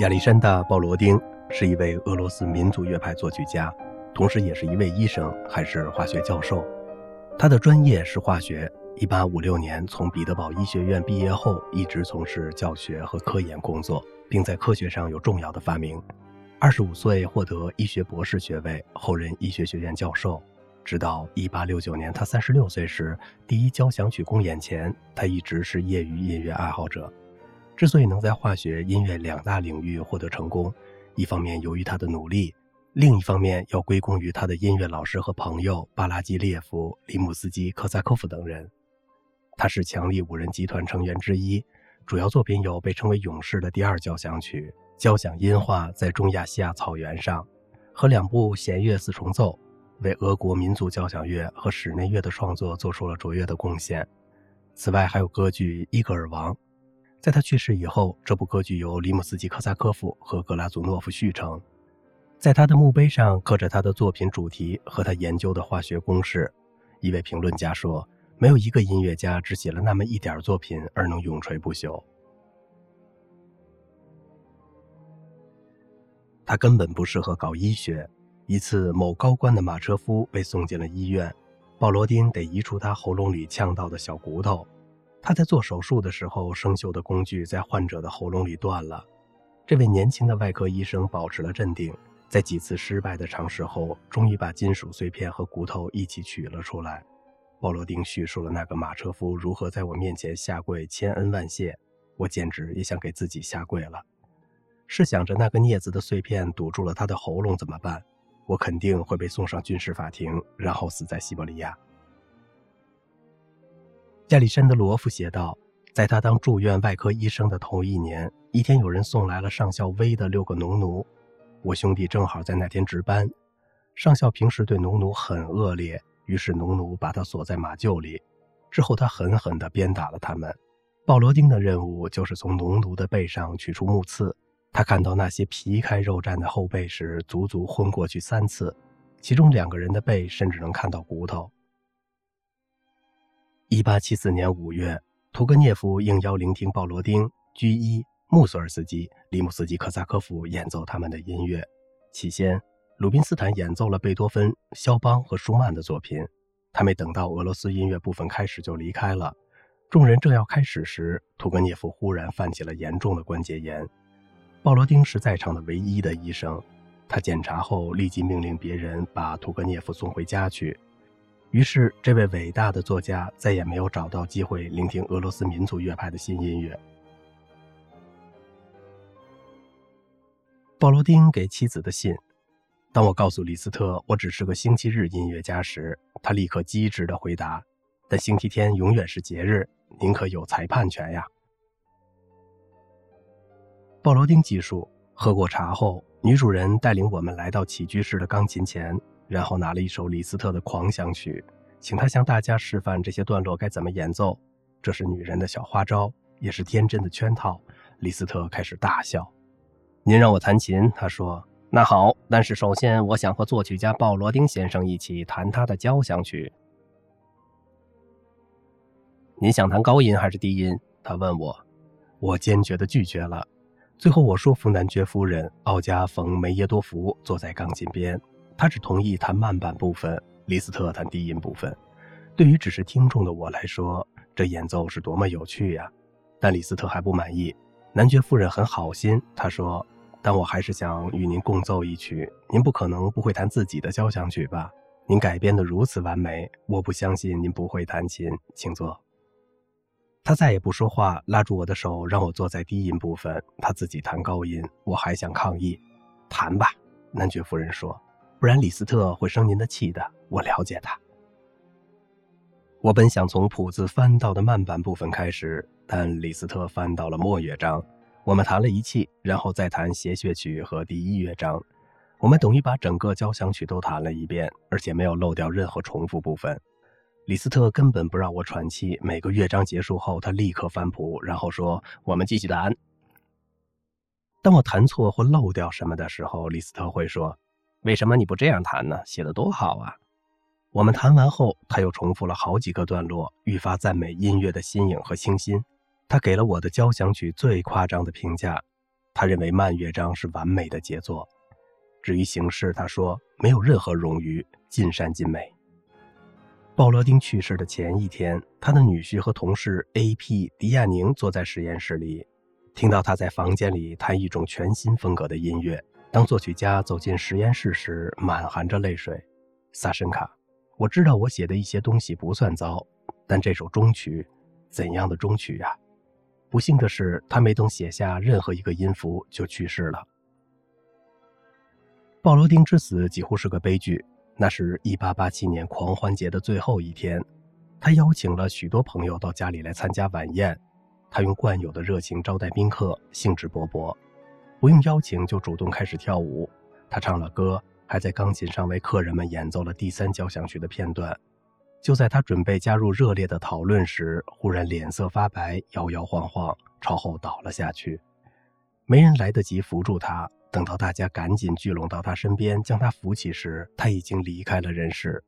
亚历山大·鲍罗丁是一位俄罗斯民族乐派作曲家，同时也是一位医生，还是化学教授。他的专业是化学。1856年从彼得堡医学院毕业后，一直从事教学和科研工作，并在科学上有重要的发明。25岁获得医学博士学位，后任医学学院教授。直到1869年他36岁时，第一交响曲公演前，他一直是业余音乐爱好者。之所以能在化学、音乐两大领域获得成功，一方面由于他的努力，另一方面要归功于他的音乐老师和朋友巴拉基列夫、里姆斯基、科萨科夫等人。他是强力五人集团成员之一，主要作品有被称为“勇士”的第二交响曲、交响音画在中亚细亚草原上，和两部弦乐四重奏，为俄国民族交响乐和室内乐的创作做出了卓越的贡献。此外，还有歌剧《伊戈尔王》。在他去世以后，这部歌剧由里姆斯基科萨科夫和格拉祖诺夫续成。在他的墓碑上刻着他的作品主题和他研究的化学公式。一位评论家说：“没有一个音乐家只写了那么一点作品而能永垂不朽。”他根本不适合搞医学。一次，某高官的马车夫被送进了医院，鲍罗丁得移除他喉咙里呛到的小骨头。他在做手术的时候，生锈的工具在患者的喉咙里断了。这位年轻的外科医生保持了镇定，在几次失败的尝试后，终于把金属碎片和骨头一起取了出来。鲍罗丁叙述了那个马车夫如何在我面前下跪，千恩万谢。我简直也想给自己下跪了。试想着那个镊子的碎片堵住了他的喉咙怎么办？我肯定会被送上军事法庭，然后死在西伯利亚。亚历山德罗夫写道：“在他当住院外科医生的头一年，一天有人送来了上校威的六个农奴。我兄弟正好在那天值班。上校平时对农奴很恶劣，于是农奴把他锁在马厩里。之后他狠狠地鞭打了他们。鲍罗丁的任务就是从农奴的背上取出木刺。他看到那些皮开肉绽的后背时，足足昏过去三次，其中两个人的背甚至能看到骨头。”一八七四年五月，屠格涅夫应邀聆听鲍罗丁、居伊、穆索尔斯基、里姆斯基科萨科夫演奏他们的音乐。起先，鲁宾斯坦演奏了贝多芬、肖邦和舒曼的作品。他没等到俄罗斯音乐部分开始就离开了。众人正要开始时，屠格涅夫忽然犯起了严重的关节炎。鲍罗丁是在场的唯一的医生，他检查后立即命令别人把屠格涅夫送回家去。于是，这位伟大的作家再也没有找到机会聆听俄罗斯民族乐派的新音乐。鲍罗丁给妻子的信。当我告诉李斯特我只是个星期日音乐家时，他立刻机智地回答：“但星期天永远是节日，您可有裁判权呀？”鲍罗丁记述：喝过茶后，女主人带领我们来到起居室的钢琴前。然后拿了一首李斯特的狂想曲，请他向大家示范这些段落该怎么演奏。这是女人的小花招，也是天真的圈套。李斯特开始大笑。您让我弹琴，他说。那好，但是首先我想和作曲家鲍罗丁先生一起弹他的交响曲。您想弹高音还是低音？他问我。我坚决地拒绝了。最后我说服男爵夫人奥加冯梅耶多夫坐在钢琴边。他只同意弹慢板部分，李斯特弹低音部分。对于只是听众的我来说，这演奏是多么有趣呀！但李斯特还不满意。男爵夫人很好心，他说：“但我还是想与您共奏一曲。您不可能不会弹自己的交响曲吧？您改编得如此完美，我不相信您不会弹琴。请坐。”他再也不说话，拉住我的手，让我坐在低音部分，他自己弹高音。我还想抗议：“弹吧。”男爵夫人说。不然李斯特会生您的气的。我了解他。我本想从谱子翻到的慢板部分开始，但李斯特翻到了末乐章。我们弹了一气，然后再弹协谑曲和第一乐章。我们等于把整个交响曲都弹了一遍，而且没有漏掉任何重复部分。李斯特根本不让我喘气。每个乐章结束后，他立刻翻谱，然后说：“我们继续弹。”当我弹错或漏掉什么的时候，李斯特会说。为什么你不这样弹呢？写得多好啊！我们弹完后，他又重复了好几个段落，愈发赞美音乐的新颖和清新。他给了我的交响曲最夸张的评价。他认为慢乐章是完美的杰作。至于形式，他说没有任何冗余，尽善尽美。鲍罗丁去世的前一天，他的女婿和同事 A.P. 迪亚宁坐在实验室里，听到他在房间里弹一种全新风格的音乐。当作曲家走进实验室时，满含着泪水。萨申卡，我知道我写的一些东西不算糟，但这首终曲，怎样的终曲呀？不幸的是，他没等写下任何一个音符就去世了。鲍罗丁之死几乎是个悲剧。那是一八八七年狂欢节的最后一天，他邀请了许多朋友到家里来参加晚宴。他用惯有的热情招待宾客，兴致勃勃，不用邀请就主动开始跳舞。他唱了歌，还在钢琴上为客人们演奏了第三交响曲的片段。就在他准备加入热烈的讨论时，忽然脸色发白，摇摇晃晃朝后倒了下去。没人来得及扶住他。等到大家赶紧聚拢到他身边，将他扶起时，他已经离开了人世。